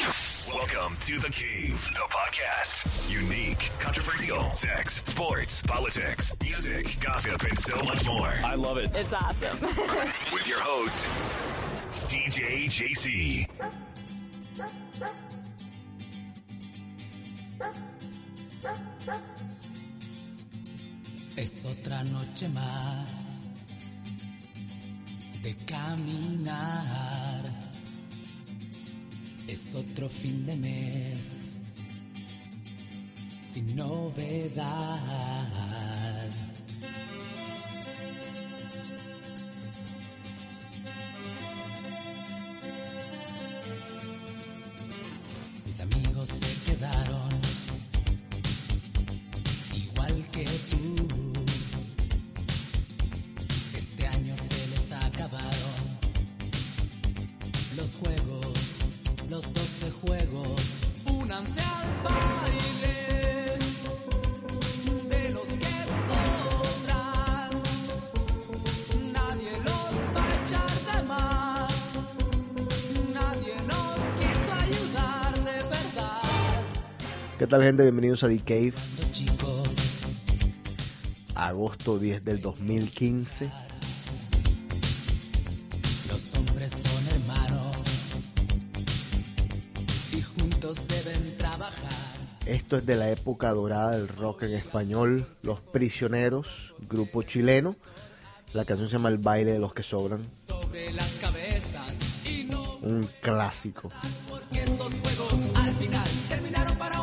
Welcome to The Cave, the podcast. Unique, controversial, sex, sports, politics, music, gossip, and so much more. I love it. It's awesome. With your host, DJ JC. Es otra noche más de caminar. Es otro fin de mes sin novedad. Tal gente? Bienvenidos a The Cave, agosto 10 del 2015. Los hombres son hermanos y juntos deben trabajar. Esto es de la época dorada del rock en español, Los Prisioneros, grupo chileno. La canción se llama El baile de los que sobran, Sobre las cabezas y no un clásico. porque esos juegos al final terminaron para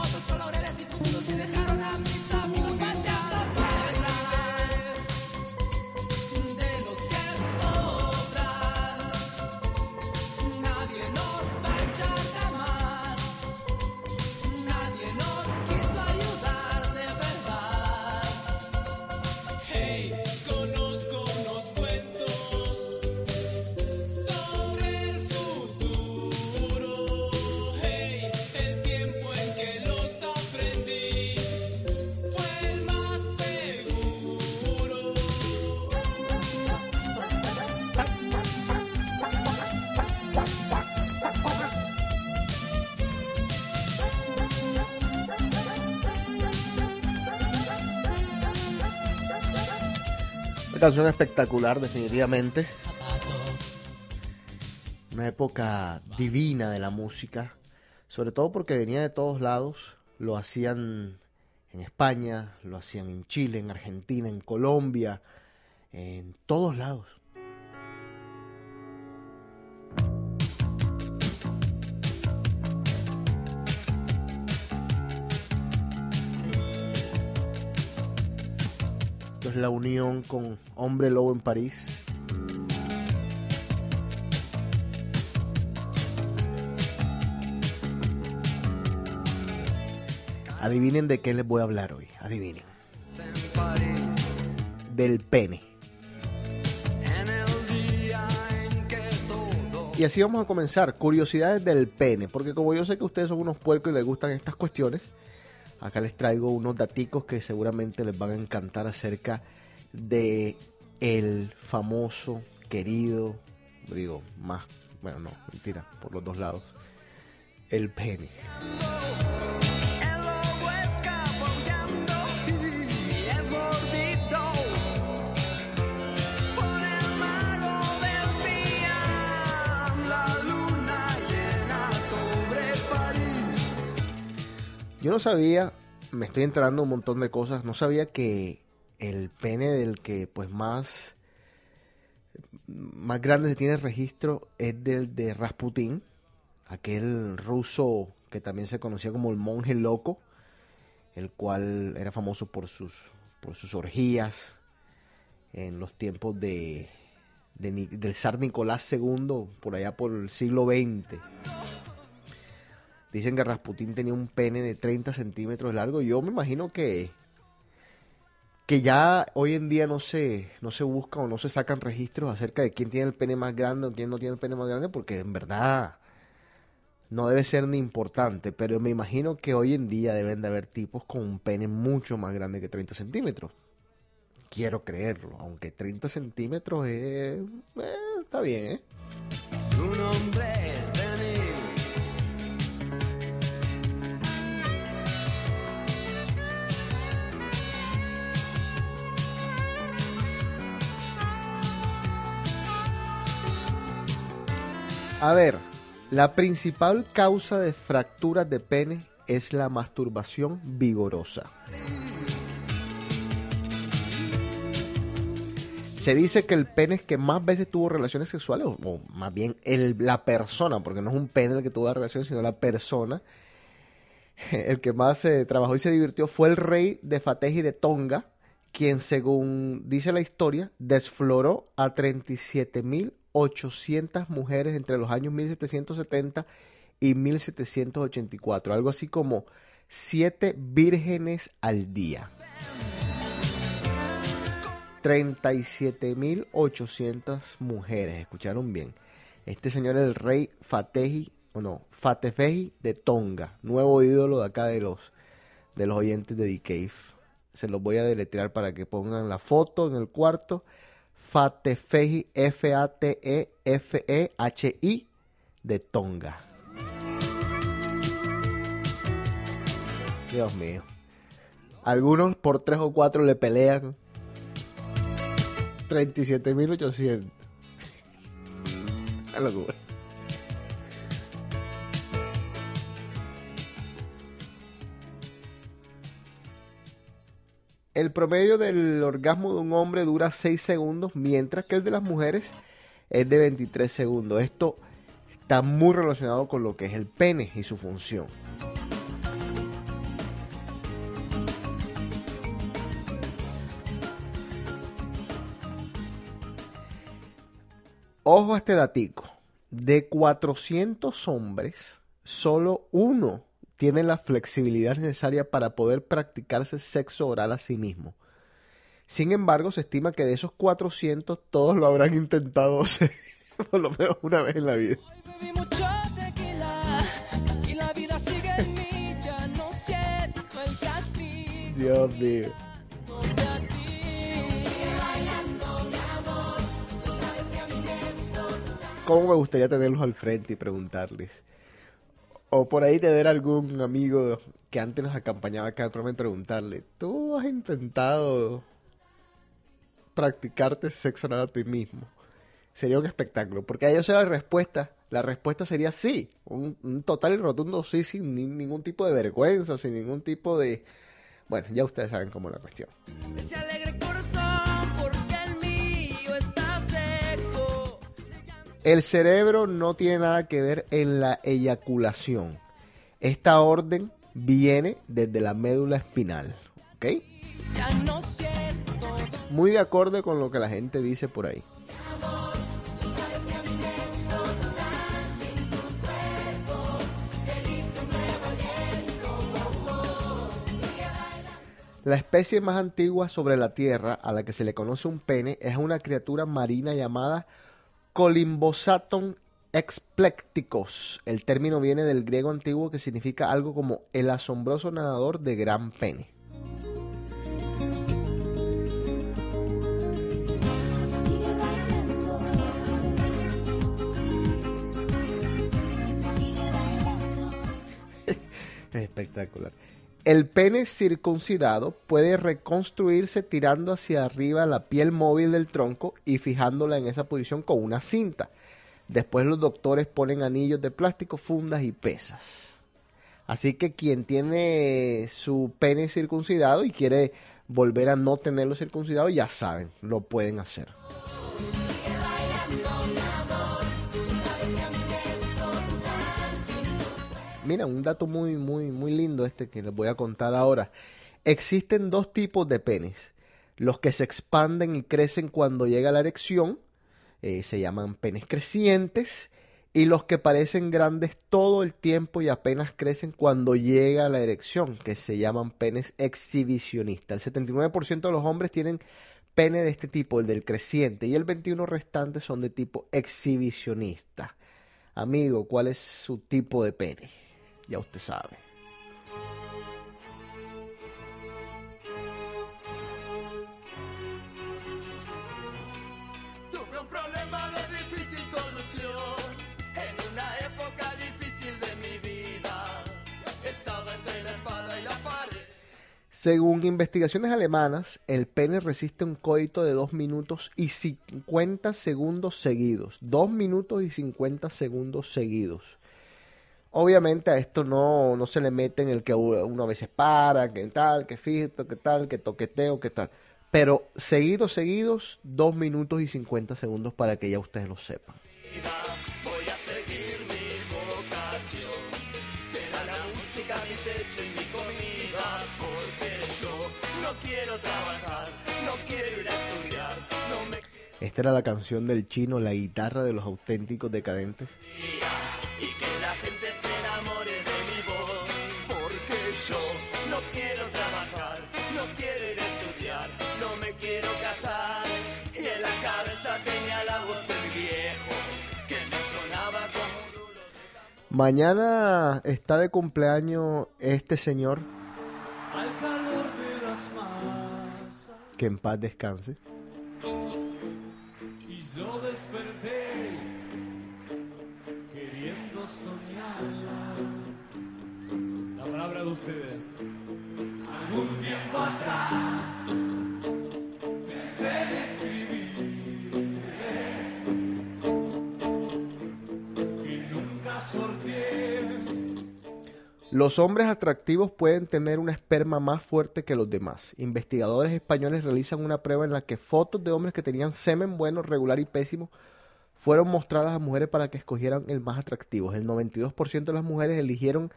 canción espectacular, definitivamente. Una época divina de la música. Sobre todo porque venía de todos lados. Lo hacían en España, lo hacían en Chile, en Argentina, en Colombia, en todos lados. La unión con Hombre Lobo en París. Adivinen de qué les voy a hablar hoy. Adivinen. Del pene. Y así vamos a comenzar. Curiosidades del pene. Porque como yo sé que ustedes son unos puercos y les gustan estas cuestiones, acá les traigo unos daticos que seguramente les van a encantar acerca de el famoso, querido, digo, más, bueno, no, mentira, por los dos lados, el pene. Yo no sabía, me estoy enterando un montón de cosas, no sabía que el pene del que pues más más grande se tiene registro es del de Rasputín, aquel ruso que también se conocía como el monje loco, el cual era famoso por sus por sus orgías en los tiempos de, del zar Nicolás II, por allá por el siglo XX. Dicen que Rasputín tenía un pene de 30 centímetros largo. Yo me imagino que, que ya hoy en día no se, no se busca o no se sacan registros acerca de quién tiene el pene más grande o quién no tiene el pene más grande, porque en verdad no debe ser ni importante. Pero me imagino que hoy en día deben de haber tipos con un pene mucho más grande que 30 centímetros. Quiero creerlo, aunque 30 centímetros es, eh, está bien, ¿eh? Su nombre es. A ver, la principal causa de fracturas de pene es la masturbación vigorosa. Se dice que el pene que más veces tuvo relaciones sexuales, o, más bien la persona, porque no es un pene el que tuvo las relaciones, sino la persona, el que más se trabajó y se divirtió fue el rey de Fateji de Tonga, quien según dice la historia, desfloró a 37.800 mujeres entre los años 1770 y 1784, algo así como 7 vírgenes al día. 37.800 mujeres, escucharon bien. Este señor es el rey Fateji, o no, Fatefeji de Tonga, nuevo ídolo de acá de los, de los oyentes de The Cave. Se los voy a deletrear para que pongan la foto en el cuarto. Fatefeji, F-A-T-E-F-E-H-I de Tonga. Dios mío. Algunos por tres o cuatro le pelean 37.800. Una locura. El promedio del orgasmo de un hombre dura 6 segundos, mientras que el de las mujeres es de 23 segundos. Esto está muy relacionado con lo que es el pene y su función. Ojo a este datico. De 400 hombres, solo uno tiene la flexibilidad necesaria para poder practicarse sexo oral a sí mismo. Sin embargo, se estima que de esos 400 todos lo habrán intentado hacer por lo menos una vez en la vida. Dios mío. ¿Cómo me gustaría tenerlos al frente y preguntarles? O por ahí tener algún amigo que antes nos acompañaba acá y preguntarle, ¿tú has intentado practicarte sexo oral a ti mismo? Sería un espectáculo, porque ahí yo sé la respuesta. La respuesta sería sí, un, total y rotundo sí, sin ni- ningún tipo de vergüenza, sin ningún tipo de... Bueno, ya ustedes saben cómo es la cuestión. El cerebro no tiene nada que ver en la eyaculación. Esta orden viene desde la médula espinal. ¿Ok? Muy de acuerdo con lo que la gente dice por ahí. La especie más antigua sobre la Tierra a la que se le conoce un pene es una criatura marina llamada Colimbosaton explecticos. El término viene del griego antiguo que significa algo como el asombroso nadador de gran pene. Espectacular. El pene circuncidado puede reconstruirse tirando hacia arriba la piel móvil del tronco y fijándola en esa posición con una cinta. Después los doctores ponen anillos de plástico, fundas y pesas. Así que quien tiene su pene circuncidado y quiere volver a no tenerlo circuncidado, ya saben, lo pueden hacer. Mira, un dato muy, muy, muy lindo este que les voy a contar ahora. Existen dos tipos de penes. Los que se expanden y crecen cuando llega la erección, eh, se llaman penes crecientes, y los que parecen grandes todo el tiempo y apenas crecen cuando llega la erección, que se llaman penes exhibicionistas. El 79% de los hombres tienen pene de este tipo, el del creciente, y el 21% restante son de tipo exhibicionista. Amigo, ¿cuál es su tipo de pene? Ya usted sabe. Tuve un problema de difícil solución en una época difícil de mi vida. Estaba entre la espada y la pared. Según investigaciones alemanas, el pene resiste un coito de 2 minutos y 50 segundos seguidos. 2 minutos y 50 segundos seguidos. Obviamente a esto no, no se le mete en el que uno a veces para, que tal, que fito, que tal, que toqueteo, que tal. Pero seguidos, seguidos, 2 minutos y 50 segundos para que ya ustedes lo sepan. Esta era la canción del chino, la guitarra de los auténticos decadentes. Mañana está de cumpleaños este señor, Al calor de las masas que en paz descanse. y yo desperté queriendo soñarla. La palabra de ustedes. Algún tiempo atrás pensé en escribir Los hombres atractivos pueden tener una esperma más fuerte que los demás. Investigadores españoles realizan una prueba en la que fotos de hombres que tenían semen bueno, regular y pésimo fueron mostradas a mujeres para que escogieran el más atractivo. El 92% de las mujeres eligieron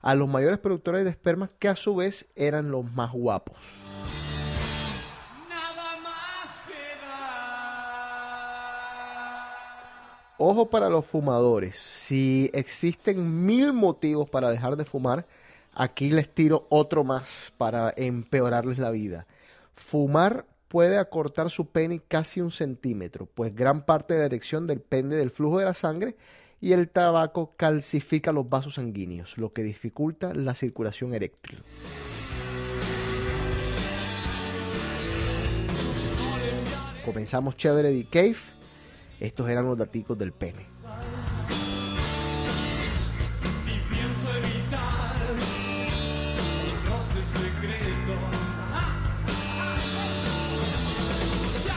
a los mayores productores de espermas que a su vez eran los más guapos. Ojo para los fumadores. Si existen mil motivos para dejar de fumar, aquí les tiro otro más para empeorarles la vida. Fumar puede acortar su pene casi un centímetro, pues gran parte de la erección depende del flujo de la sangre y el tabaco calcifica los vasos sanguíneos, lo que dificulta la circulación eréctil. Comenzamos chévere de Cave. Estos eran los daticos del pene. Y pienso evitar los secretos. Ya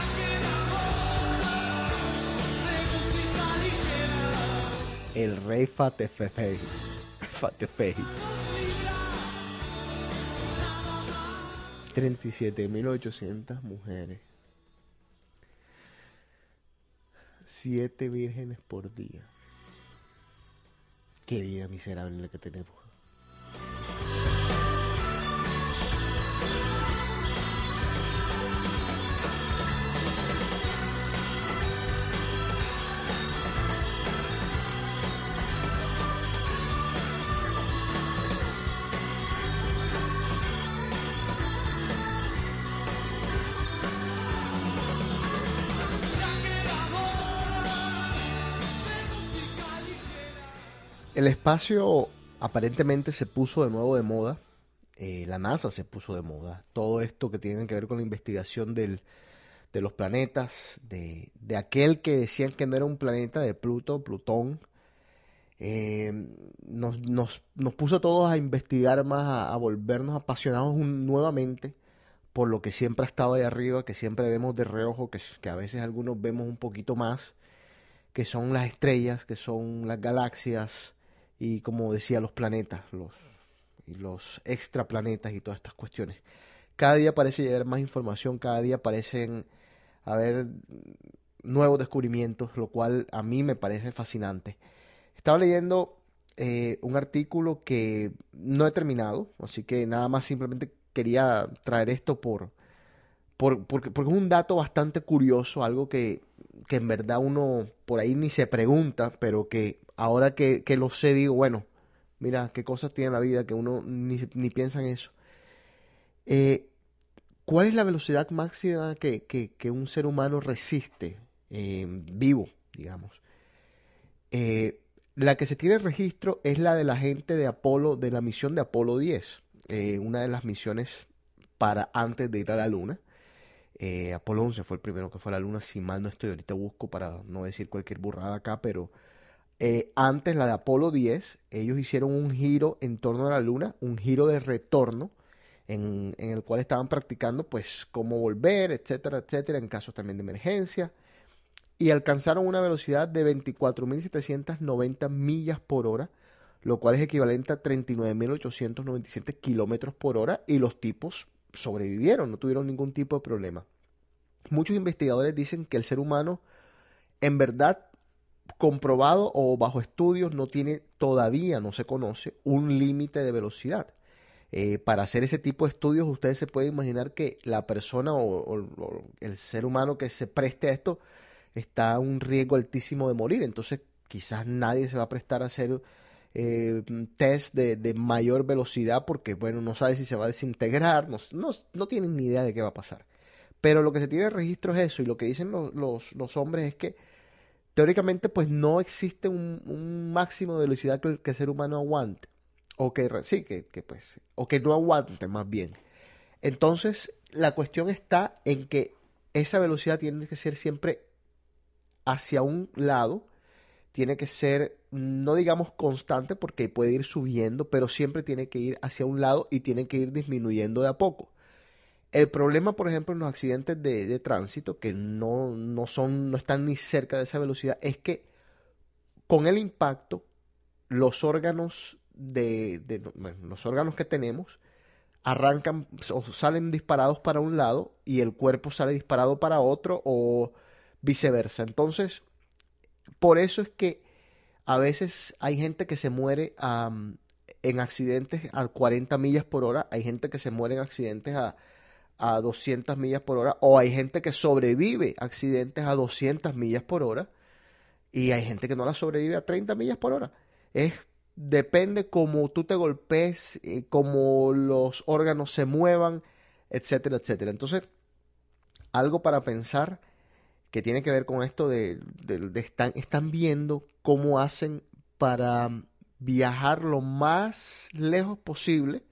7 vírgenes por día. Qué vida miserable la que tenemos. El espacio aparentemente se puso de nuevo de moda. Eh, la NASA se puso de moda. Todo esto que tiene que ver con la investigación del, de los planetas, de, de aquel que decían que no era un planeta, de Pluto, Plutón. eh, nos, nos, nos puso a todos a investigar más, a, volvernos apasionados nuevamente por lo que siempre ha estado ahí arriba, que siempre vemos de reojo, que, que a veces algunos vemos un poquito más, que son las estrellas, que son las galaxias y como decía los planetas, los, y los extraplanetas y todas estas cuestiones. Cada día parece llegar más información, cada día parecen haber nuevos descubrimientos, lo cual a mí me parece fascinante. Estaba leyendo eh, un artículo que no he terminado, así que nada más simplemente quería traer esto por, por- porque, porque es un dato bastante curioso, algo que, que en verdad uno por ahí ni se pregunta, pero que ahora que, que lo sé digo, bueno, mira qué cosas tiene la vida que uno ni, piensa en eso. Eh, ¿Cuál es la velocidad máxima que, que- un ser humano resiste eh, vivo, digamos? Eh, la que se tiene registro es la de la gente de Apolo, de la misión de Apolo 10, eh, una de las misiones para antes de ir a la Luna. Apolo 11 fue el primero que fue a la Luna, si mal no estoy, ahorita busco para no decir cualquier burrada acá, pero eh, antes la de Apolo 10, ellos hicieron un giro en torno a la Luna, un giro de retorno en, en el cual estaban practicando pues cómo volver, etcétera, etcétera, en casos también de emergencia. Y alcanzaron una velocidad de 24.790 millas por hora, lo cual es equivalente a 39.897 kilómetros por hora y los tipos sobrevivieron, no tuvieron ningún tipo de problema. Muchos investigadores dicen que el ser humano en verdad comprobado o bajo estudios no tiene todavía, no se conoce, un límite de velocidad. Eh, para hacer ese tipo de estudios, ustedes se pueden imaginar que la persona o, el ser humano que se preste a esto está a un riesgo altísimo de morir. Entonces, quizás nadie se va a prestar a hacer eh, test de, de mayor velocidad porque, bueno, no sabe si se va a desintegrar, no, no, tienen ni idea de qué va a pasar. Pero lo que se tiene registro es eso, y lo que dicen los, los hombres es que teóricamente pues no existe un, máximo de velocidad que el, ser humano aguante. O que, sí, que, que, pues, o que no aguante más bien. Entonces, la cuestión está en que esa velocidad tiene que ser siempre hacia un lado, tiene que ser, no digamos constante, porque puede ir subiendo, pero siempre tiene que ir hacia un lado y tiene que ir disminuyendo de a poco. El problema, por ejemplo, en los accidentes de, de tránsito, que no, no son, no están ni cerca de esa velocidad, es que con el impacto, los órganos de, los órganos que tenemos arrancan o salen disparados para un lado y el cuerpo sale disparado para otro o viceversa. Entonces, por eso es que a veces hay gente que se muere en accidentes a 40 millas por hora, hay gente que se muere en accidentes a, a 200 millas por hora, o hay gente que sobrevive accidentes a 200 millas por hora, y hay gente que no la sobrevive a 30 millas por hora. Es, depende cómo tú te golpees, eh, cómo los órganos se muevan, etcétera, etcétera. Entonces, algo para pensar que tiene que ver con esto de, de- de están, están viendo cómo hacen para viajar lo más lejos posible,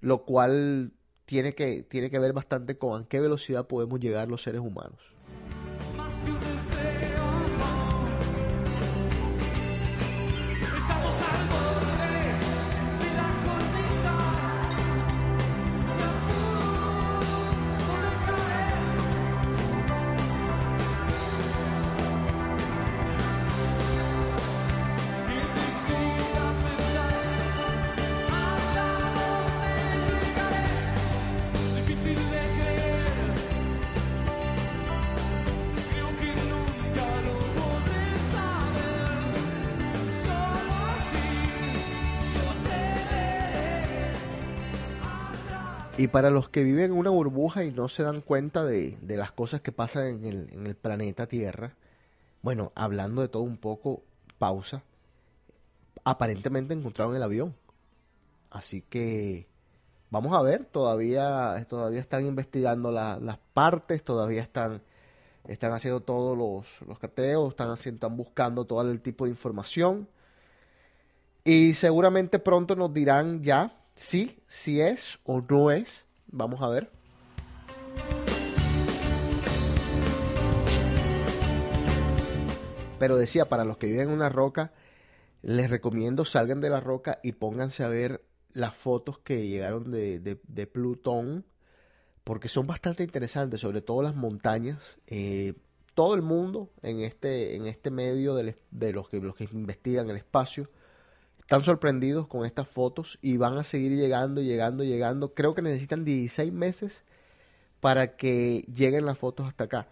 lo cual tiene que, tiene que ver bastante con a qué velocidad podemos llegar los seres humanos. Para los que viven en una burbuja y no se dan cuenta de, las cosas que pasan en el, en el planeta Tierra, bueno, hablando de todo un poco, pausa, aparentemente encontraron el avión. Así que vamos a ver, todavía, todavía están investigando la- las partes, todavía están, están haciendo todos los, los cateos, están, haciendo, están buscando todo el tipo de información. Y seguramente pronto nos dirán ya si, si es o no es. Vamos a ver. Pero decía, para los que viven en una roca, les recomiendo salgan de la roca y pónganse a ver las fotos que llegaron de, de- de Plutón, porque son bastante interesantes, sobre todo las montañas. Eh, todo el mundo en este, en este medio es- de, los, que, los que investigan el espacio están sorprendidos con estas fotos y van a seguir llegando, llegando, llegando. Creo que necesitan 16 meses para que lleguen las fotos hasta acá.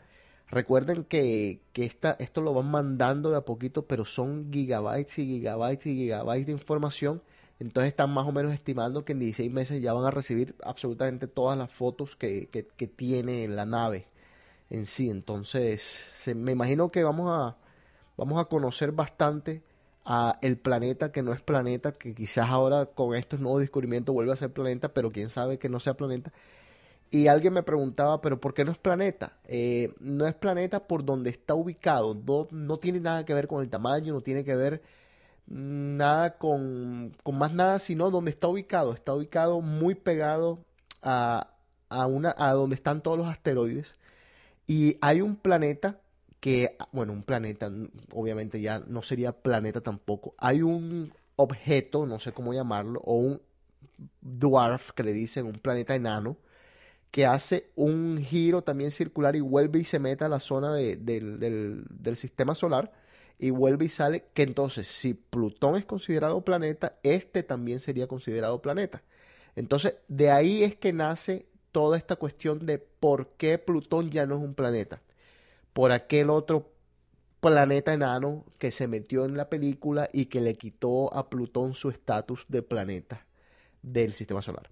Recuerden que, que esta, esto lo van mandando de a poquito, pero son gigabytes y gigabytes y gigabytes de información. Entonces están más o menos estimando que en 16 meses ya van a recibir absolutamente todas las fotos que, que, tiene la nave en sí. Entonces, se- me imagino que vamos a, vamos a conocer bastante a el planeta que no es planeta, que quizás ahora con estos nuevos descubrimientos vuelve a ser planeta, pero quién sabe que no sea planeta. Y alguien me preguntaba, pero ¿por qué no es planeta? Eh, no es planeta por donde está ubicado, no, no tiene nada que ver con el tamaño, no tiene que ver nada con, con más nada, sino donde está ubicado. Está ubicado muy pegado a, a, una, a donde están todos los asteroides. Y hay un planeta que, bueno, un planeta, obviamente ya no sería planeta tampoco. Hay un objeto, no sé cómo llamarlo, o un, dwarf, que le dicen un planeta enano, que hace un giro también circular y vuelve y se mete a la zona de- del- del sistema solar y vuelve y sale, que entonces si Plutón es considerado planeta, este también sería considerado planeta. Entonces, de ahí es que nace toda esta cuestión de por qué Plutón ya no es un planeta. Por aquel otro planeta enano que se metió en la película y que le quitó a Plutón su estatus de planeta del sistema solar.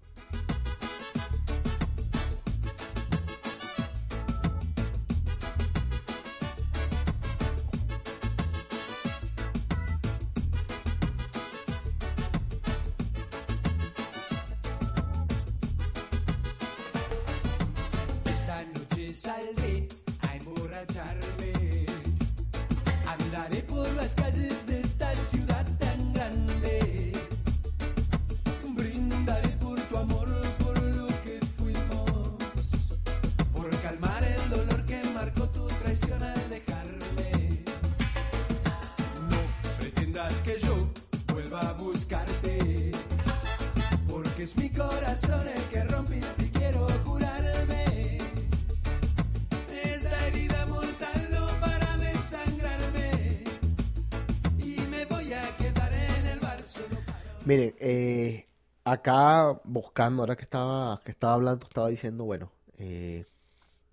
Acá buscando, ahora que estaba, que estaba hablando, estaba diciendo, bueno, eh,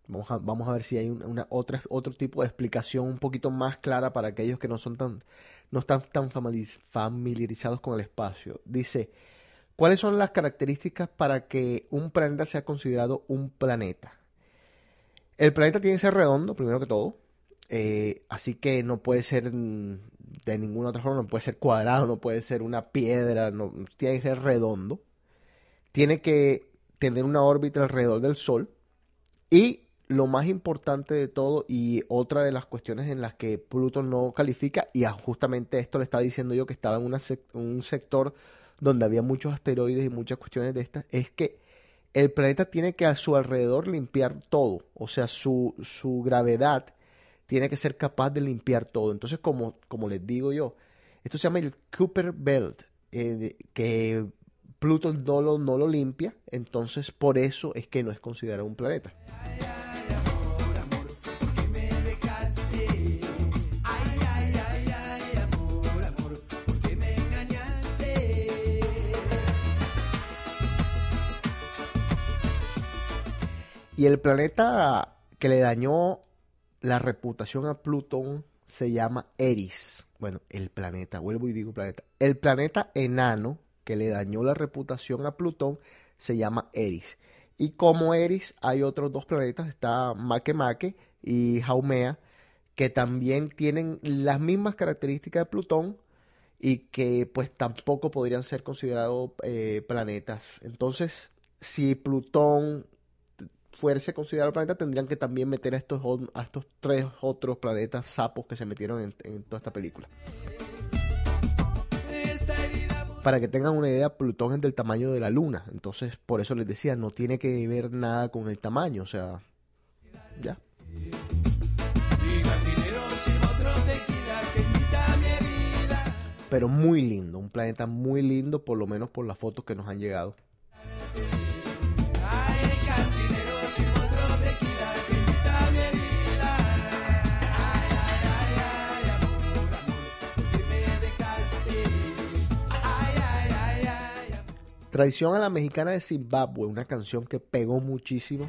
vamos a, vamos a ver si hay un- una, otra, otro tipo de explicación un poquito más clara para aquellos que no son tan, no están tan famili- familiarizados con el espacio. Dice, ¿cuáles son las características para que un planeta sea considerado un planeta? El planeta tiene que ser redondo, primero que todo. Eh, así que no puede ser de ninguna otra forma, no puede ser cuadrado, no puede ser una piedra, no, tiene que ser redondo. Tiene que tener una órbita alrededor del Sol. Y lo más importante de todo, y otra de las cuestiones en las que Pluto no califica, y justamente esto le estaba diciendo yo que estaba en un sector donde había muchos asteroides y muchas cuestiones de estas, es que el planeta tiene que a su alrededor limpiar todo, o sea, su, su gravedad tiene que ser capaz de limpiar todo. Entonces, como, como les digo yo, esto se llama el Cooper Belt, eh, que Pluto no lo, no lo limpia, entonces por eso es que no es considerado un planeta. Y el planeta que le dañó la reputación a Plutón se llama Eris. Bueno, el planeta, vuelvo y digo planeta. El planeta enano que le dañó la reputación a Plutón se llama Eris. Y como Eris hay otros dos planetas, está Makemake y Haumea, que también tienen las mismas características de Plutón y que pues tampoco podrían ser considerados eh, planetas. Entonces, si Plutón fuese considerado planeta, tendrían que también meter a estos, a estos tres otros planetas sapos que se metieron en, en toda esta película. Para que tengan una idea, Plutón es del tamaño de la Luna. Entonces, por eso les decía, no tiene que ver nada con el tamaño. O sea, ya. Pero muy lindo, un planeta muy lindo, por lo menos por las fotos que nos han llegado. Traición a la mexicana de Zimbabue, una canción que pegó muchísimo.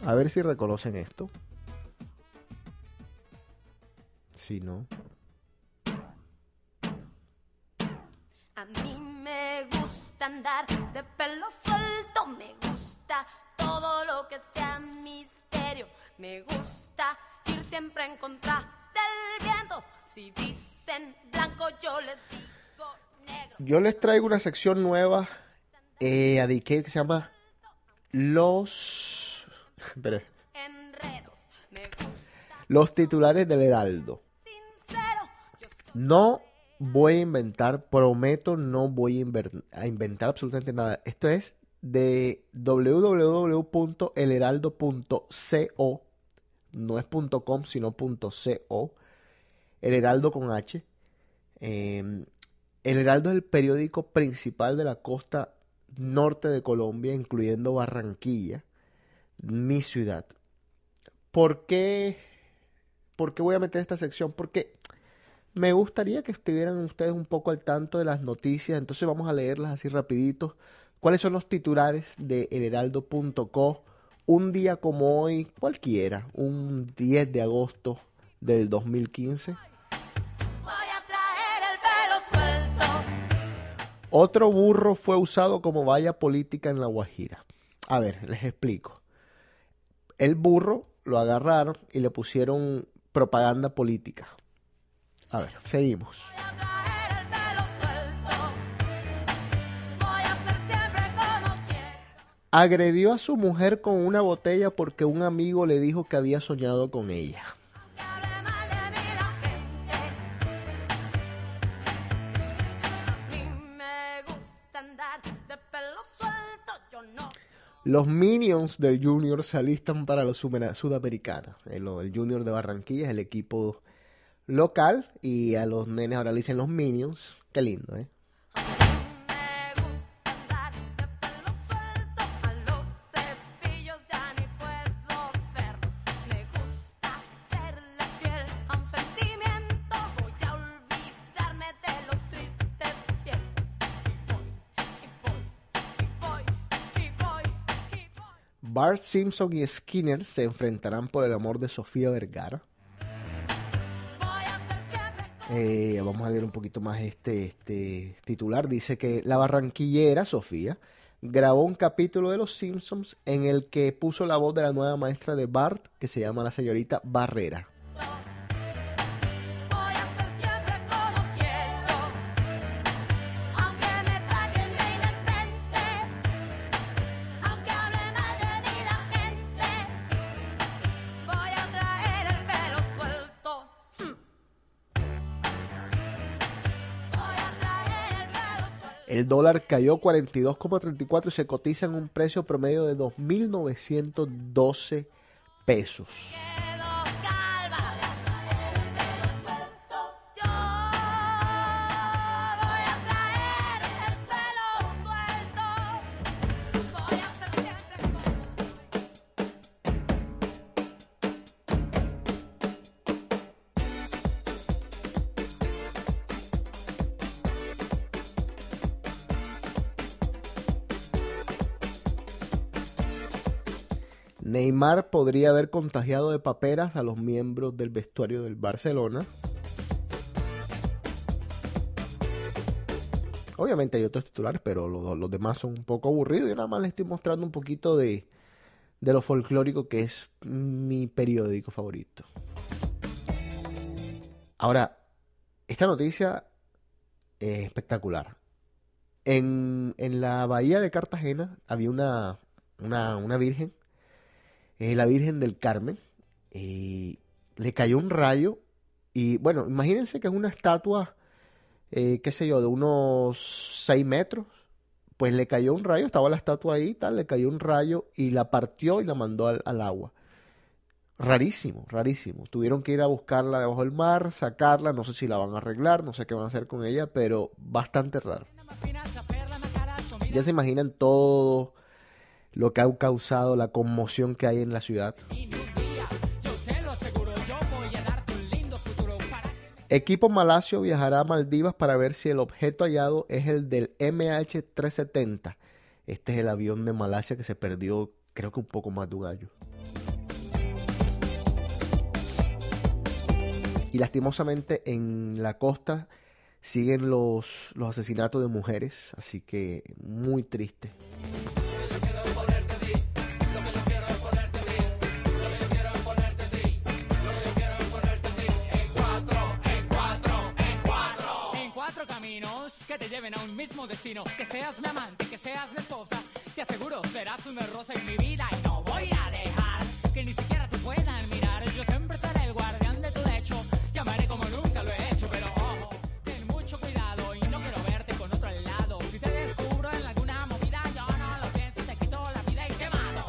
A ver si reconocen esto. Si no. Gusta andar de pelo suelto, me gusta todo lo que sea misterio, me gusta ir siempre en contra del viento. Si dicen blanco, yo les digo negro. Yo les traigo una sección nueva eh, a DK que se llama Los. Gusta Los titulares del Heraldo. No voy a inventar, prometo, no voy a, inventar absolutamente nada. Esto es de www.elheraldo.co. No es .com, sino .co. El Heraldo con H. Eh, el Heraldo es el periódico principal de la costa norte de Colombia, incluyendo Barranquilla, mi ciudad. ¿Por qué, por qué voy a meter esta sección? Porque me gustaría que estuvieran ustedes un poco al tanto de las noticias, entonces vamos a leerlas así rapidito. ¿Cuáles son los titulares de elheraldo.co? Un día como hoy, cualquiera, un 10 de agosto del 2015. Voy a traer el pelo suelto. Otro burro fue usado como valla política en La Guajira. A ver, les explico. El burro lo agarraron y le pusieron propaganda política. A ver, seguimos. Agredió a su mujer con una botella porque un amigo le dijo que había soñado con ella. Los Minions del Junior se alistan para los sudamericanos. El, el Junior de Barranquilla es el equipo local y a los nenes ahora le dicen los Minions. Qué lindo, ¿eh? Bart Simpson y Skinner se enfrentarán por el amor de Sofía Vergara. Eh, vamos a leer un poquito más este, este titular. Dice que la barranquillera Sofía grabó un capítulo de Los Simpsons en el que puso la voz de la nueva maestra de Bart, que se llama la señorita Barrera. El dólar cayó 42,34 y se cotiza en un precio promedio de 2.912 pesos. Neymar podría haber contagiado de paperas a los miembros del vestuario del Barcelona. Obviamente hay otros titulares, pero los, demás son un poco aburridos. Yo nada más les estoy mostrando un poquito de, de lo folclórico que es mi periódico favorito. Ahora, esta noticia es espectacular. En, en la bahía de Cartagena había una, una virgen eh, la Virgen del Carmen, y le cayó un rayo y bueno, imagínense que es una estatua, eh, qué sé yo, de unos 6 metros, pues le cayó un rayo, estaba la estatua ahí, tal, le cayó un rayo y la partió y la mandó al, al agua. Rarísimo, rarísimo. Tuvieron que ir a buscarla debajo del mar, sacarla, no sé si la van a arreglar, no sé qué van a hacer con ella, pero bastante raro. Ya se imaginan todo lo que ha causado, la conmoción que hay en la ciudad. Equipo Malasio viajará a Maldivas para ver si el objeto hallado es el del MH370. Este es el avión de Malasia que se perdió creo que un poco más de un año. Y lastimosamente en la costa siguen los, los asesinatos de mujeres, así que muy triste. lleven a un mismo destino. Que seas mi amante, que seas mi esposa, te aseguro serás una rosa en mi vida y no voy a dejar que ni siquiera te puedan mirar. Yo siempre seré el guardián de tu lecho, te amaré como nunca lo he hecho, pero ojo, ten mucho cuidado y no quiero verte con otro al lado. Si te descubro en alguna movida, yo no lo pienso, te quito la vida y te mato.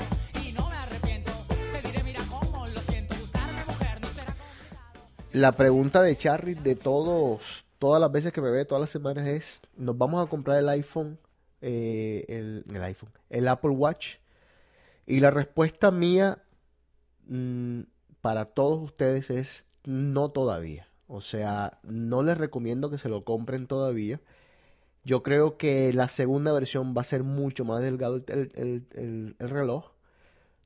Y no me arrepiento, te diré, mira cómo lo siento, buscarme mujer no será complicado. La pregunta de Charry de todos todas las veces que me ve, todas las semanas es, ¿nos vamos a comprar el iPhone, eh, el, el iPhone, el Apple Watch? Y la respuesta mía mm, para todos ustedes es no todavía. O sea, no les recomiendo que se lo compren todavía. Yo creo que la segunda versión va a ser mucho más delgado el, el- el- el reloj.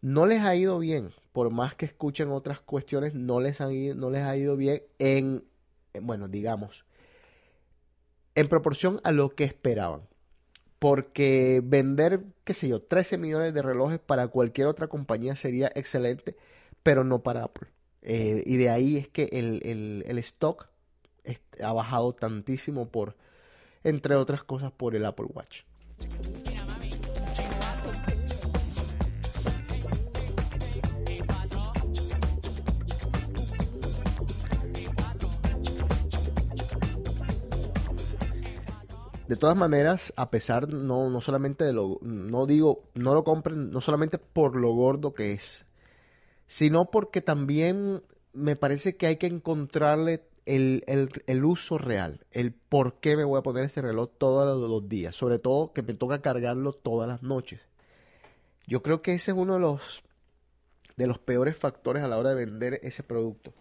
No les ha ido bien, por más que escuchen otras cuestiones, no les, han ido- no les ha ido bien en, en, bueno, digamos, en proporción a lo que esperaban. Porque vender, qué sé yo, 13 millones de relojes para cualquier otra compañía sería excelente, pero no para Apple. Eh, y de ahí es que el, el- el stock ha bajado tantísimo por, entre otras cosas, por el Apple Watch. De todas maneras, a pesar no, no solamente de lo, no digo, no lo compren, no solamente por lo gordo que es, sino porque también me parece que hay que encontrarle el, el- el uso real, el por qué me voy a poner ese reloj todos los, días, sobre todo que me toca cargarlo todas las noches. Yo creo que ese es uno de los, de los peores factores a la hora de vender ese producto.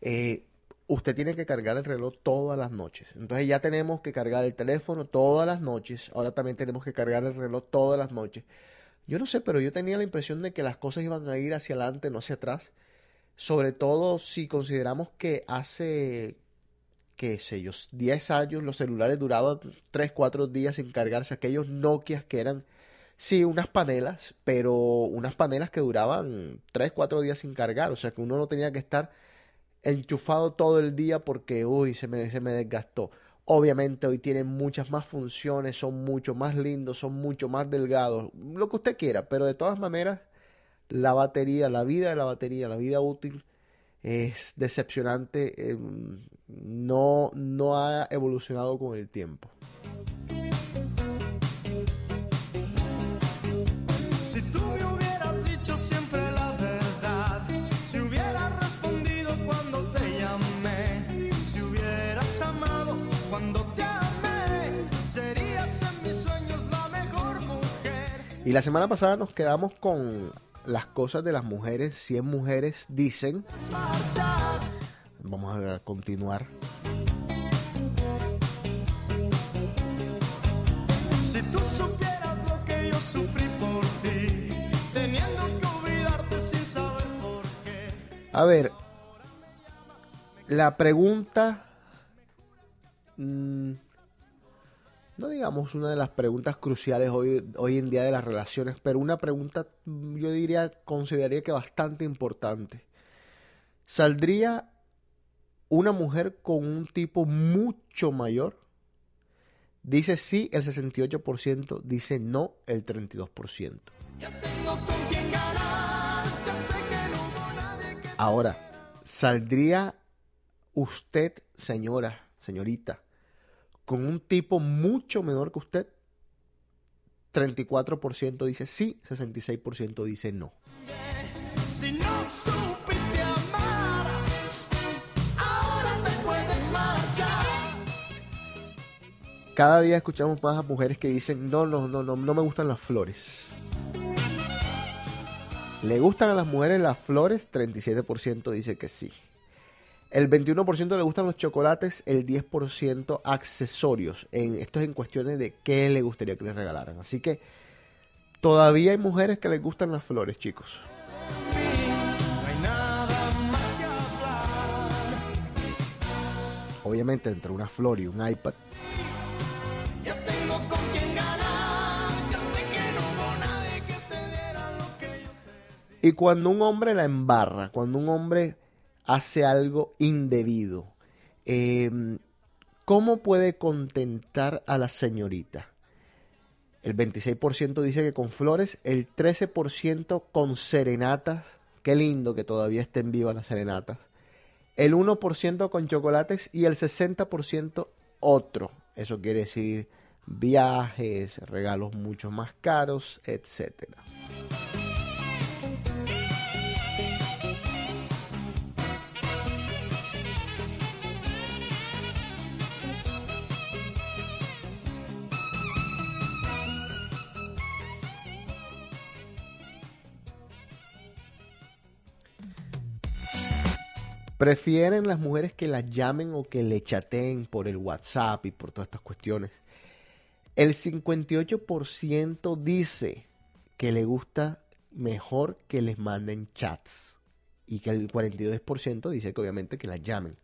Eh, usted tiene que cargar el reloj todas las noches. Entonces ya tenemos que cargar el teléfono todas las noches. Ahora también tenemos que cargar el reloj todas las noches. Yo no sé, pero yo tenía la impresión de que las cosas iban a ir hacia adelante, no hacia atrás. Sobre todo si consideramos que hace, qué sé yo, 10 años los celulares duraban 3, 4 días sin cargarse. Aquellos Nokias que eran, sí, unas panelas, pero unas panelas que duraban 3, 4 días sin cargar. O sea que uno no tenía que estar enchufado todo el día porque, uy, se me, se me desgastó. Obviamente hoy tienen muchas más funciones, son mucho más lindos, son mucho más delgados, lo que usted quiera, pero de todas maneras la batería, la vida de la batería, la vida útil es decepcionante, eh, no, no ha evolucionado con el tiempo. Y la semana pasada nos quedamos con las cosas de las mujeres, 100 mujeres dicen, vamos a continuar. si tú supieras lo que yo sufrí por ti, teniendo que olvidarte sin saber por qué. A ver, la pregunta, mm, no digamos una de las preguntas cruciales hoy, hoy en día de las relaciones, pero una pregunta mm, yo diría, consideraría que bastante importante. ¿Saldría una mujer con un tipo mucho mayor? Dice sí el 68%, dice no el 32%. Ya tengo con quién ganar, ya sé que no hubo nadie que Ahora, ¿saldría usted, señora, señorita, con un tipo mucho menor que usted? 34% dice sí, 66% dice no. Si no supiste amar, ahora te puedes marchar. Cada día escuchamos más a mujeres que dicen, no, no, no, no, no me gustan las flores. ¿Le gustan a las mujeres las flores? 37% dice que sí. El 21% le gustan los chocolates, el 10% accesorios. En, esto es en cuestiones de qué le gustaría que les regalaran. Así que todavía hay mujeres que les gustan las flores, chicos. Obviamente entre una flor y un iPad. Y cuando un hombre la embarra, cuando un hombre hace algo indebido, eh, ¿cómo puede contentar a la señorita? El 26% dice que con flores, el 13% con serenatas. Qué lindo que todavía estén vivas las serenatas. El 1% con chocolates y el 60% otro. Eso quiere decir viajes, regalos mucho más caros, etcétera. Prefieren las mujeres que las llamen o que le chateen por el WhatsApp y por todas estas cuestiones. El 58% dice que le gusta mejor que les manden chats. Y que el 42% dice que obviamente que las llamen.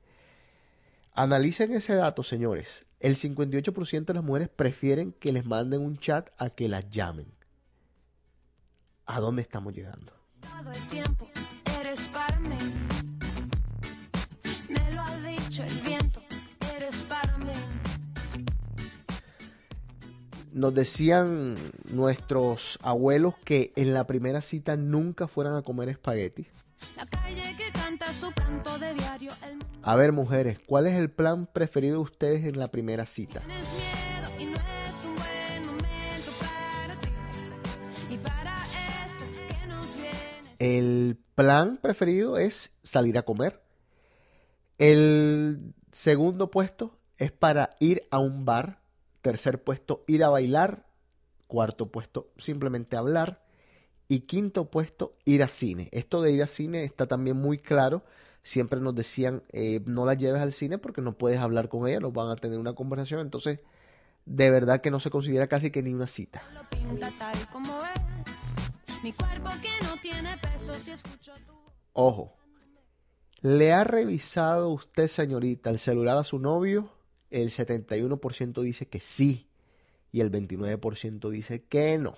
Analicen ese dato, señores. El 58% de las mujeres prefieren que les manden un chat a que las llamen. ¿A dónde estamos llegando? Eres. El viento, eres para mí. Nos decían nuestros abuelos que en la primera cita nunca fueran a comer espagueti. La calle que canta su canto de diario. El mundo A ver, mujeres, ¿cuál es el plan preferido de ustedes en la primera cita? El plan preferido es salir a comer. El segundo puesto es para ir a un bar. Tercer puesto, ir a bailar. Cuarto puesto, simplemente hablar. Y quinto puesto, ir a cine. Esto de ir a cine está también muy claro. Siempre nos decían, eh, no la lleves al cine porque no puedes hablar con ella, no van a tener una conversación. Entonces, de verdad que no se considera casi que ni una cita. Ojo, ¿le ha revisado usted, señorita, el celular a su novio? El 71% dice que sí y el 29% dice que no.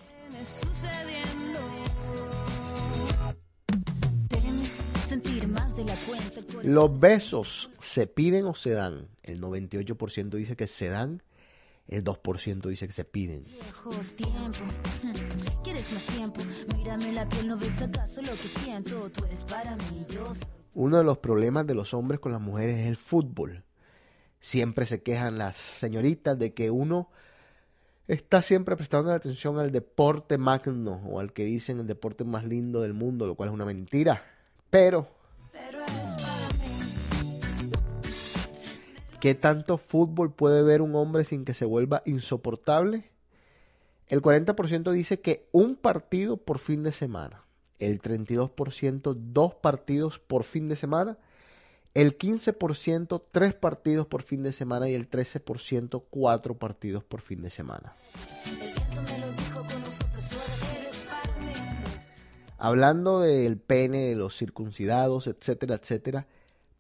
Los besos se piden o se dan. El 98% dice que se dan, el 2% dice que se piden. ¿Quieres más tiempo? Mírame la piel, ¿no ves acaso lo que siento? Tú eres para mí, yo soy. Uno de los problemas de los hombres con las mujeres es el fútbol. Siempre se quejan las señoritas de que uno está siempre prestando atención al deporte magno o al que dicen el deporte más lindo del mundo, lo cual es una mentira. Pero, Pero. ¿qué tanto fútbol puede ver un hombre sin que se vuelva insoportable? El 40% dice que un partido por fin de semana. El 32% dos partidos por fin de semana. El 15% tres partidos por fin de semana y el 13% cuatro partidos por fin de semana. Hablando del pene, de los circuncidados, etcétera, etcétera,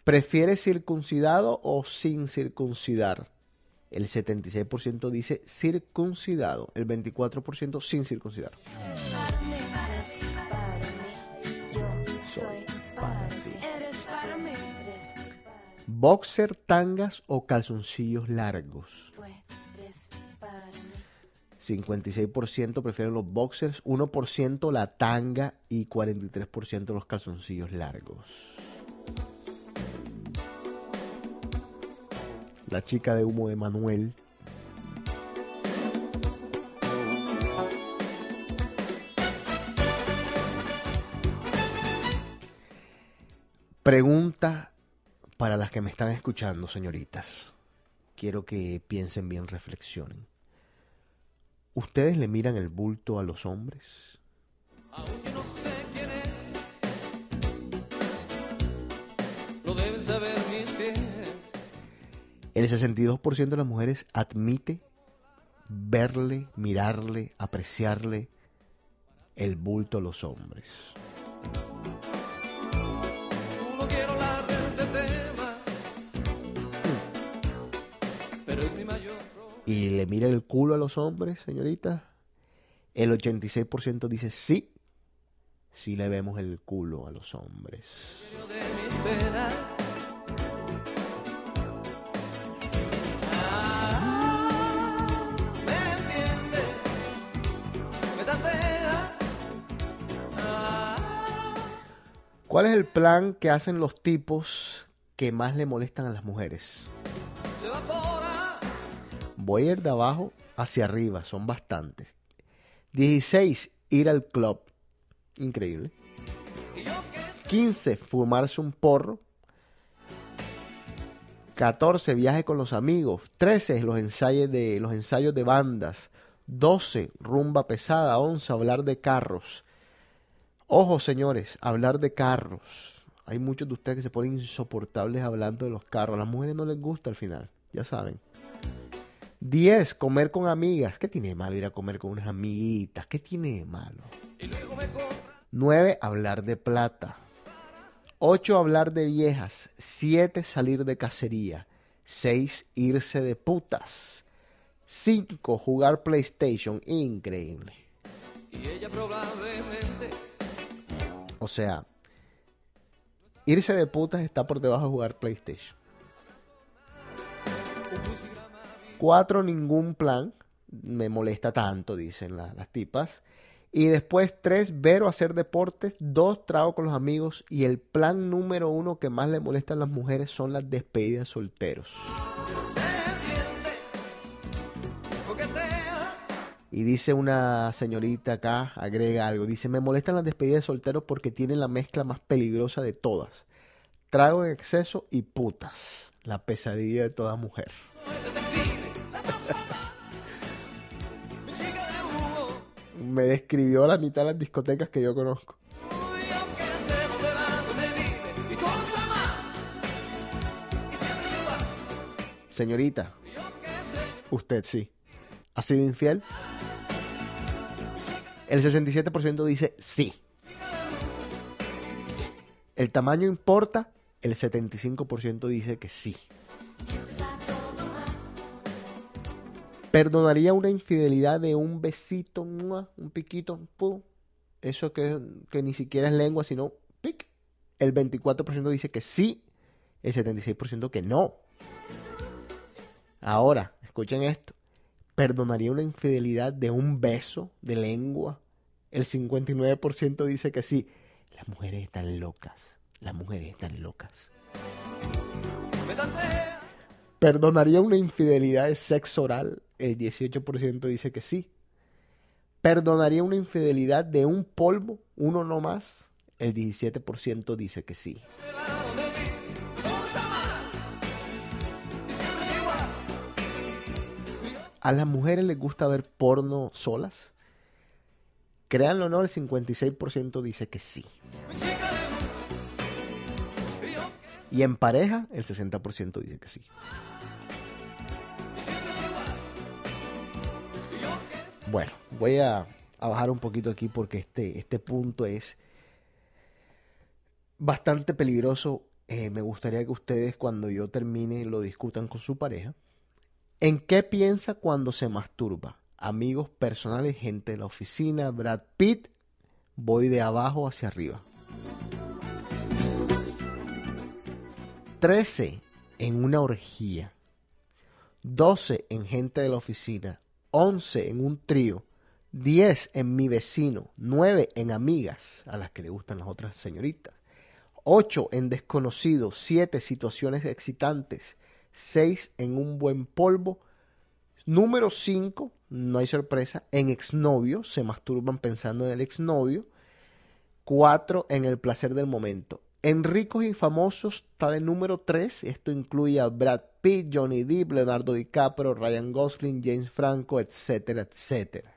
¿prefieres circuncidado o sin circuncidar? El 76% dice circuncidado, el 24% sin circuncidar. Boxer, tangas o calzoncillos largos. tú eres para mí. 56% prefieren los boxers, 1% la tanga y 43% los calzoncillos largos. La chica de humo de Manuel. Pregunta para las que me están escuchando, señoritas. Quiero que piensen bien, reflexionen. ¿Ustedes le miran el bulto a los hombres? Aunque no sé quién es, lo deben saber mis pies. El 62% de las mujeres admite verle, mirarle, apreciarle el bulto a los hombres. ¿Y le mira el culo a los hombres, señorita? El 86% dice sí, sí le vemos el culo a los hombres. ¿Cuál es el plan que hacen los tipos que más le molestan a las mujeres? se evapora. Voy a ir de abajo hacia arriba, son bastantes. 16, ir al club. Increíble. 15, fumarse un porro. 14, viaje con los amigos. 13, los ensayos de, los ensayos de bandas. 12, rumba pesada. 11, hablar de carros. Ojo, señores, hablar de carros. Hay muchos de ustedes que se ponen insoportables hablando de los carros. A las mujeres no les gusta al final, ya saben. 10. Comer con amigas. ¿Qué tiene de malo ir a comer con unas amiguitas? ¿Qué tiene de malo? 9. Hablar de plata. 8. Hablar de viejas. 7. Salir de cacería. 6. Irse de putas. 5. Jugar PlayStation. Increíble. O sea, irse de putas está por debajo de jugar PlayStation. 4. Ningún plan. Me molesta tanto, dicen la- las tipas. Y después 3, ver o hacer deportes. 2, trago con los amigos. Y el plan número uno que más le molesta a las mujeres son las despedidas solteros. Y dice una señorita acá, agrega algo. Dice, me molestan las despedidas de solteros porque tienen la mezcla más peligrosa de todas. Trago en exceso y putas. La pesadilla de toda mujer. Me describió la mitad de las discotecas que yo conozco. Señorita, usted sí. ¿Ha sido infiel? El 67% dice sí. ¿El tamaño importa? El 75% dice que sí. ¿Perdonaría una infidelidad de un besito, un piquito? Eso que, que ni siquiera es lengua, sino pic. El 24% dice que sí, el 76% que no. Ahora, escuchen esto. ¿Perdonaría una infidelidad de un beso de lengua? El 59% dice que sí. Las mujeres están locas. Las mujeres están locas. ¿Perdonaría una infidelidad de sexo oral? El 18% dice que sí. ¿Perdonaría una infidelidad de un polvo? Uno no más. El 17% dice que sí. ¿A las mujeres les gusta ver porno solas? Créanlo o no, el 56% dice que sí. Y en pareja, el 60% dice que sí. Bueno, voy a, bajar un poquito aquí porque este, este punto es bastante peligroso. Eh, me gustaría que ustedes cuando yo termine lo discutan con su pareja. ¿En qué piensa cuando se masturba? Amigos personales, gente de la oficina, Brad Pitt. Voy de abajo hacia arriba. 13 en una orgía. 12 en gente de la oficina. 11 en un trío. 10 en mi vecino. 9 en amigas, a las que le gustan las otras señoritas. 8 en desconocidos. 7 situaciones excitantes. 6 en un buen polvo. Número 5, no hay sorpresa, en exnovio, se masturban pensando en el exnovio. 4 en el placer del momento. En ricos y famosos está de número 3, esto incluye a Brad Pitt, Johnny Depp, Leonardo DiCaprio, Ryan Gosling, James Franco, etcétera, etcétera.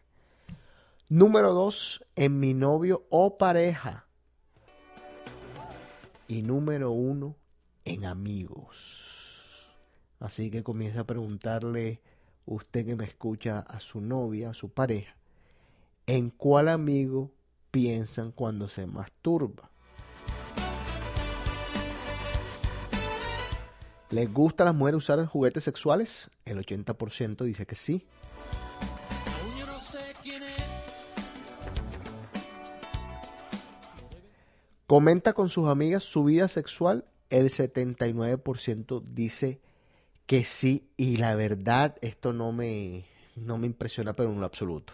Número 2, en mi novio o pareja. Y número 1, en amigos. Así que comienza a preguntarle usted que me escucha a su novia, a su pareja, ¿en cuál amigo piensan cuando se masturba? ¿Les gusta a las mujeres usar juguetes sexuales? El 80% dice que sí. Comenta con sus amigas su vida sexual. El 79% dice que sí. Y la verdad, esto no me, no me impresiona, pero en lo absoluto.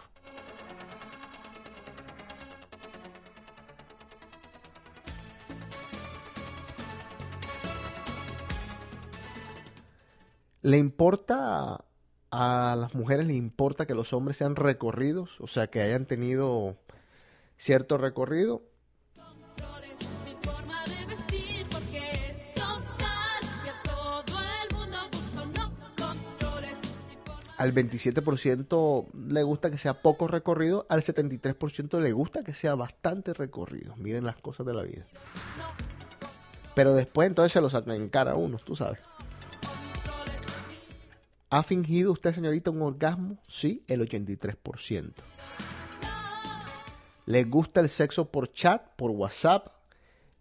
¿Le importa a las mujeres, le importa que los hombres sean recorridos? O sea, que hayan tenido cierto recorrido. Al 27% le gusta que sea poco recorrido, al 73% le gusta que sea bastante recorrido. Miren las cosas de la vida. Pero después entonces se lo sacan en cara a uno, tú sabes. ¿Ha fingido usted, señorita, un orgasmo? Sí, el 83%. ¿Le gusta el sexo por chat, por WhatsApp?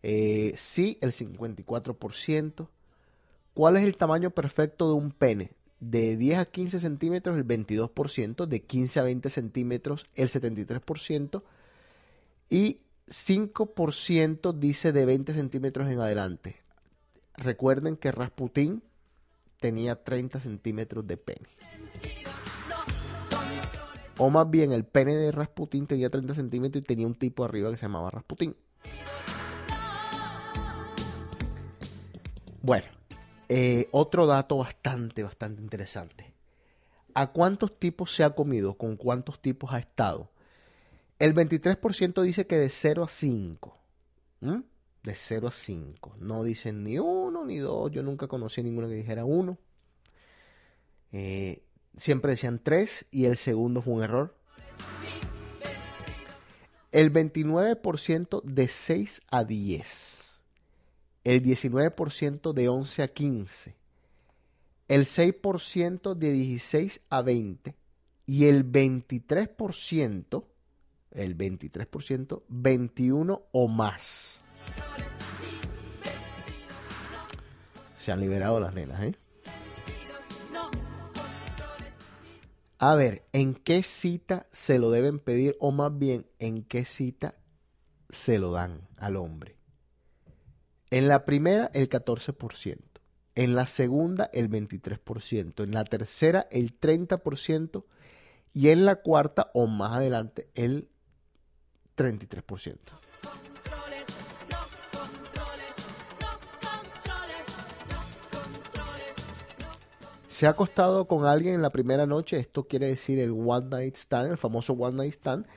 Eh, sí, el 54%. ¿Cuál es el tamaño perfecto de un pene? De 10 a 15 centímetros, el 22%. De 15 a 20 centímetros, el 73%. Y 5% dice de 20 centímetros en adelante. Recuerden que Rasputín tenía 30 centímetros de pene. O más bien, el pene de Rasputín tenía 30 centímetros y tenía un tipo arriba que se llamaba Rasputín. Bueno, eh, otro dato bastante, bastante interesante. ¿A cuántos tipos se ha comido? ¿Con cuántos tipos ha estado? El 23% dice que de 0 a 5. ¿Mm? De 0 a 5. No dicen ni uno ni dos. Yo nunca conocí a ninguno que dijera uno. Eh, siempre decían 3 y el segundo fue un error. El 29% de 6 a 10. El 19% de 11 a 15. El 6% de 16 a 20. Y el 23% el 23%, 21 o más. Se han liberado las nenas, ¿eh? A ver, ¿en qué cita se lo deben pedir o más bien en qué cita se lo dan al hombre? En la primera, el 14%. En la segunda, el 23%. En la tercera, el 30%. Y en la cuarta o más adelante, el 33%. Se ha acostado con alguien en la primera noche, esto quiere decir el one night stand, el famoso one night stand.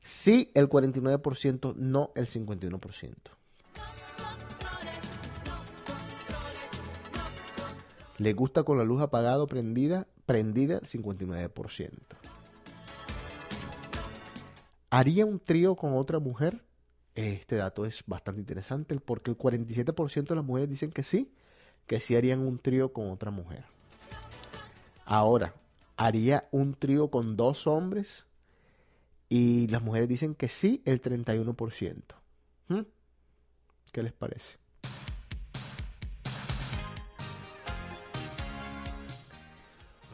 Sí, el 49%, no el 51%. ¿Le gusta con la luz apagada o prendida? Prendida el 59%. ¿Haría un trío con otra mujer? Este dato es bastante interesante porque el 47% de las mujeres dicen que sí, que sí harían un trío con otra mujer. Ahora, ¿haría un trío con dos hombres? Y las mujeres dicen que sí, el 31%. ¿Mm? ¿Qué les parece?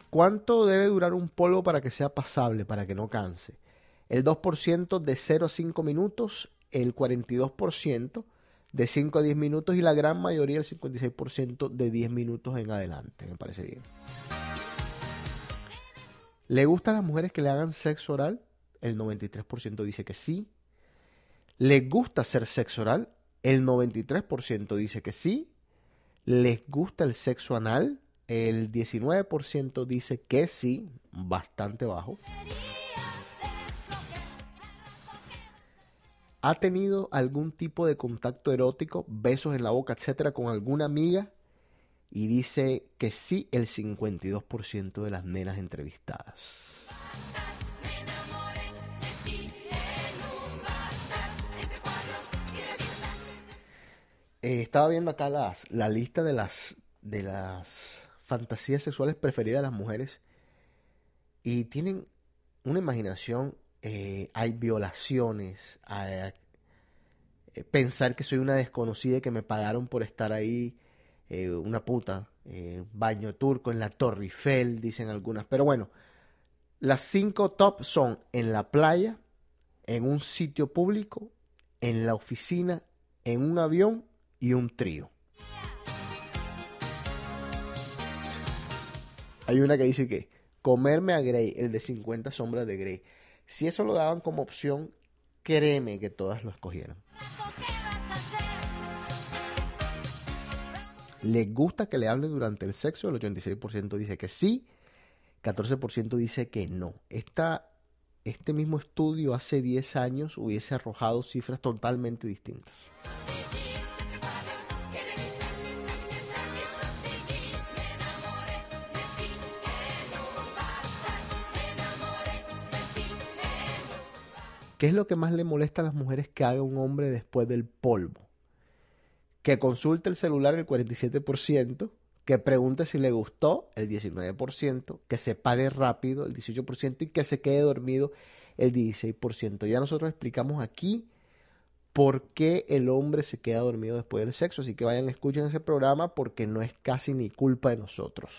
¿Cuánto debe durar un polvo para que sea pasable, para que no canse? El 2% de 0 a 5 minutos, el 42% de 5 a 10 minutos y la gran mayoría, el 56% de 10 minutos en adelante. Me parece bien. ¿Le gustan las mujeres que le hagan sexo oral? El 93% dice que sí. ¿Les gusta hacer sexo oral? El 93% dice que sí. ¿Les gusta el sexo anal? El 19% dice que sí, bastante bajo. ¿Ha tenido algún tipo de contacto erótico, besos en la boca, etcétera, con alguna amiga? Y dice que sí, el 52% de las nenas entrevistadas. Eh, estaba viendo acá las, la lista de las, de las fantasías sexuales preferidas de las mujeres y tienen una imaginación eh, hay violaciones, eh, pensar que soy una desconocida y que me pagaron por estar ahí, eh, una puta, eh, baño turco en la Torre Eiffel, dicen algunas. Pero bueno, las cinco top son en la playa, en un sitio público, en la oficina, en un avión y un trío. Hay una que dice que comerme a Grey, el de 50 sombras de Grey. Si eso lo daban como opción, créeme que todas lo escogieron. ¿Les gusta que le hablen durante el sexo? El 86% dice que sí, 14% dice que no. Esta, este mismo estudio hace 10 años hubiese arrojado cifras totalmente distintas. ¿Qué es lo que más le molesta a las mujeres que haga un hombre después del polvo? Que consulte el celular el 47%, que pregunte si le gustó el 19%, que se pare rápido el 18% y que se quede dormido el 16%. Ya nosotros explicamos aquí por qué el hombre se queda dormido después del sexo, así que vayan, escuchen ese programa porque no es casi ni culpa de nosotros.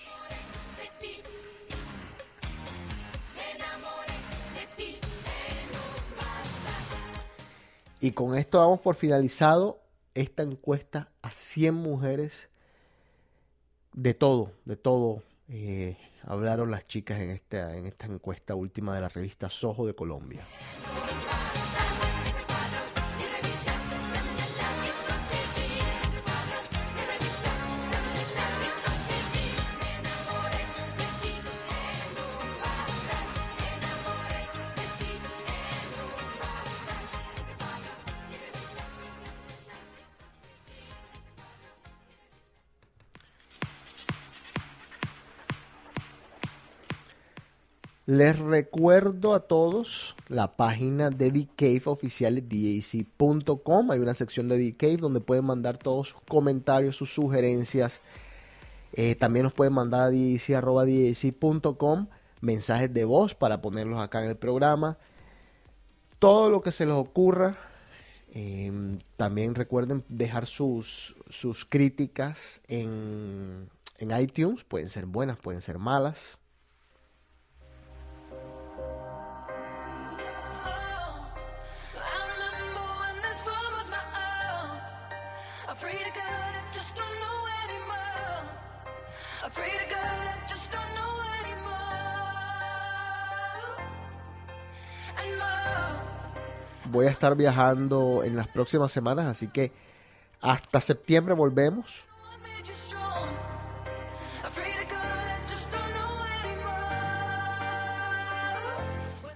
Y con esto damos por finalizado esta encuesta a 100 mujeres de todo, de todo. eh, hablaron las chicas en esta, en esta encuesta última de la revista Soho de Colombia. Les recuerdo a todos la página de The Cave oficial DAC.com. Hay una sección de The donde pueden mandar todos sus comentarios, sus sugerencias. Eh, también nos pueden mandar a DAC.com mensajes de voz para ponerlos acá en el programa. Todo lo que se les ocurra. Eh, también recuerden dejar sus, sus críticas en, en iTunes. Pueden ser buenas, pueden ser malas. Voy a estar viajando en las próximas semanas, así que hasta septiembre volvemos.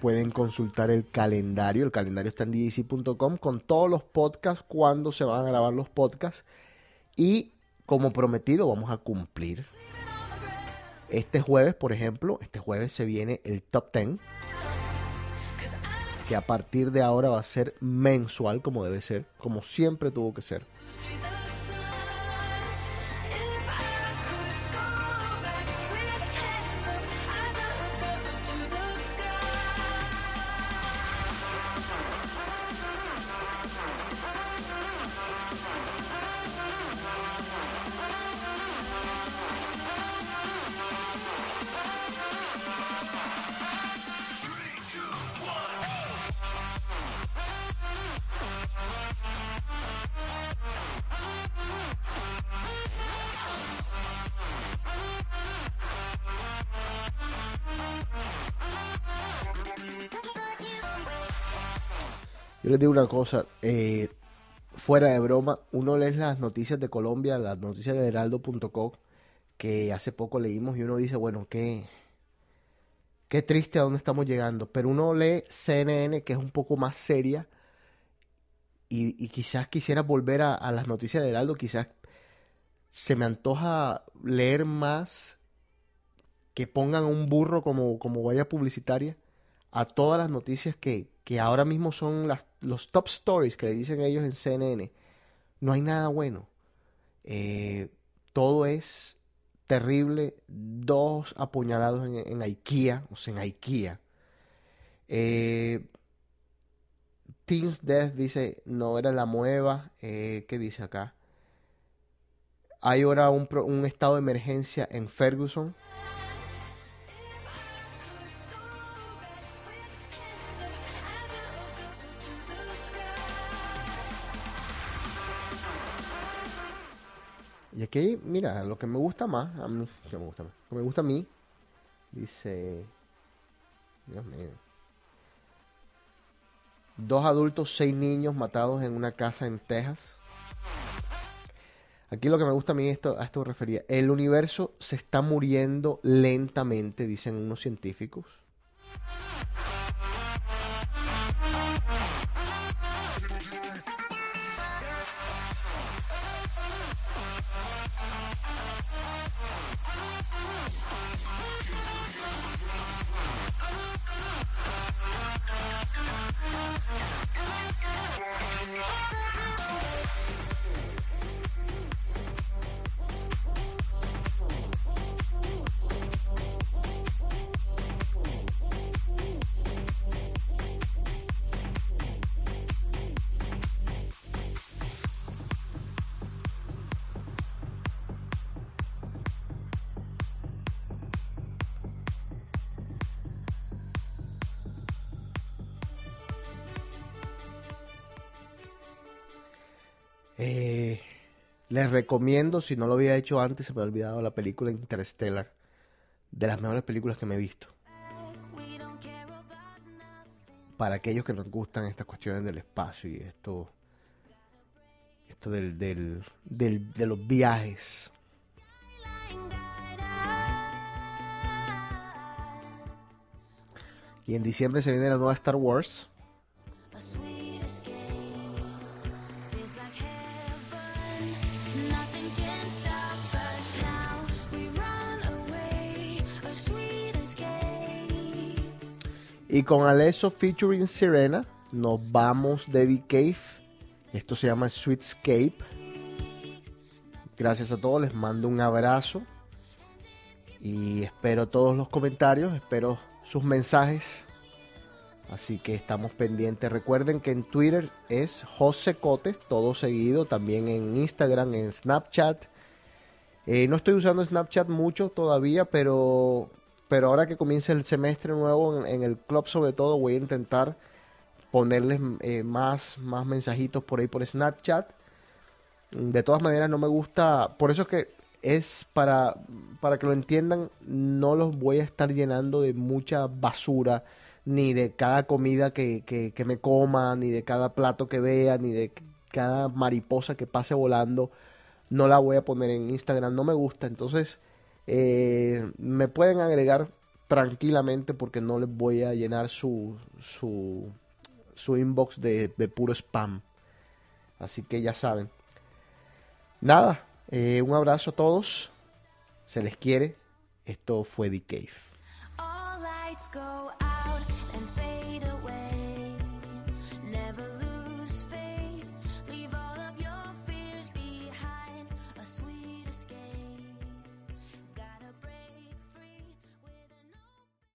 Pueden consultar el calendario. El calendario está en ddc.com con todos los podcasts, cuando se van a grabar los podcasts. Y como prometido, vamos a cumplir. Este jueves, por ejemplo, este jueves se viene el top 10. Que a partir de ahora va a ser mensual, como debe ser, como siempre tuvo que ser. Les digo una cosa, eh, fuera de broma, uno lee las noticias de Colombia, las noticias de heraldo.com, que hace poco leímos y uno dice, bueno, qué, qué triste a dónde estamos llegando. Pero uno lee CNN, que es un poco más seria, y, quizás quisiera volver a, a las noticias de Heraldo, quizás se me antoja leer más que pongan un burro como, como valla publicitaria a todas las noticias que, que ahora mismo son las, los top stories que le dicen ellos en CNN. No hay nada bueno. Eh, todo es terrible. Dos apuñalados en, en IKEA, o sea, en IKEA. Eh, Teens Death dice, no era la mueva. Eh, ¿Qué dice acá? Hay ahora un, un estado de emergencia en Ferguson. Aquí, mira, lo que me gusta más, a mí, que me gusta más, lo que me gusta a mí, dice, Dios mío, dos adultos, seis niños matados en una casa en Texas. Aquí lo que me gusta a mí, esto, a esto me refería, el universo se está muriendo lentamente, dicen unos científicos. Recomiendo, si no lo había hecho antes, se me ha olvidado la película Interstellar. De las mejores películas que me he visto. Para aquellos que nos gustan estas cuestiones del espacio y esto. Esto del, del, del- de los viajes. Y en diciembre se viene la nueva Star Wars. Y con Alesso featuring Sirena, nos vamos de The Cave. Esto se llama Sweetscape. Gracias a todos, les mando un abrazo. Y espero todos los comentarios, espero sus mensajes. Así que estamos pendientes. Recuerden que en Twitter es José Cotes, todo seguido. También en Instagram, en Snapchat. Eh, no estoy usando Snapchat mucho todavía, pero, pero ahora que comienza el semestre nuevo en, en el club sobre todo, voy a intentar ponerles eh, más, más mensajitos por ahí por Snapchat. De todas maneras no me gusta, por eso es que es para, para que lo entiendan, no los voy a estar llenando de mucha basura, ni de cada comida que, que, que me coma, ni de cada plato que vea, ni de cada mariposa que pase volando no la voy a poner en Instagram, no me gusta. Entonces, eh, me pueden agregar tranquilamente porque no les voy a llenar su, su, su inbox de, de puro spam. Así que ya saben. Nada, eh, un abrazo a todos. Se les quiere. Esto fue The Cave.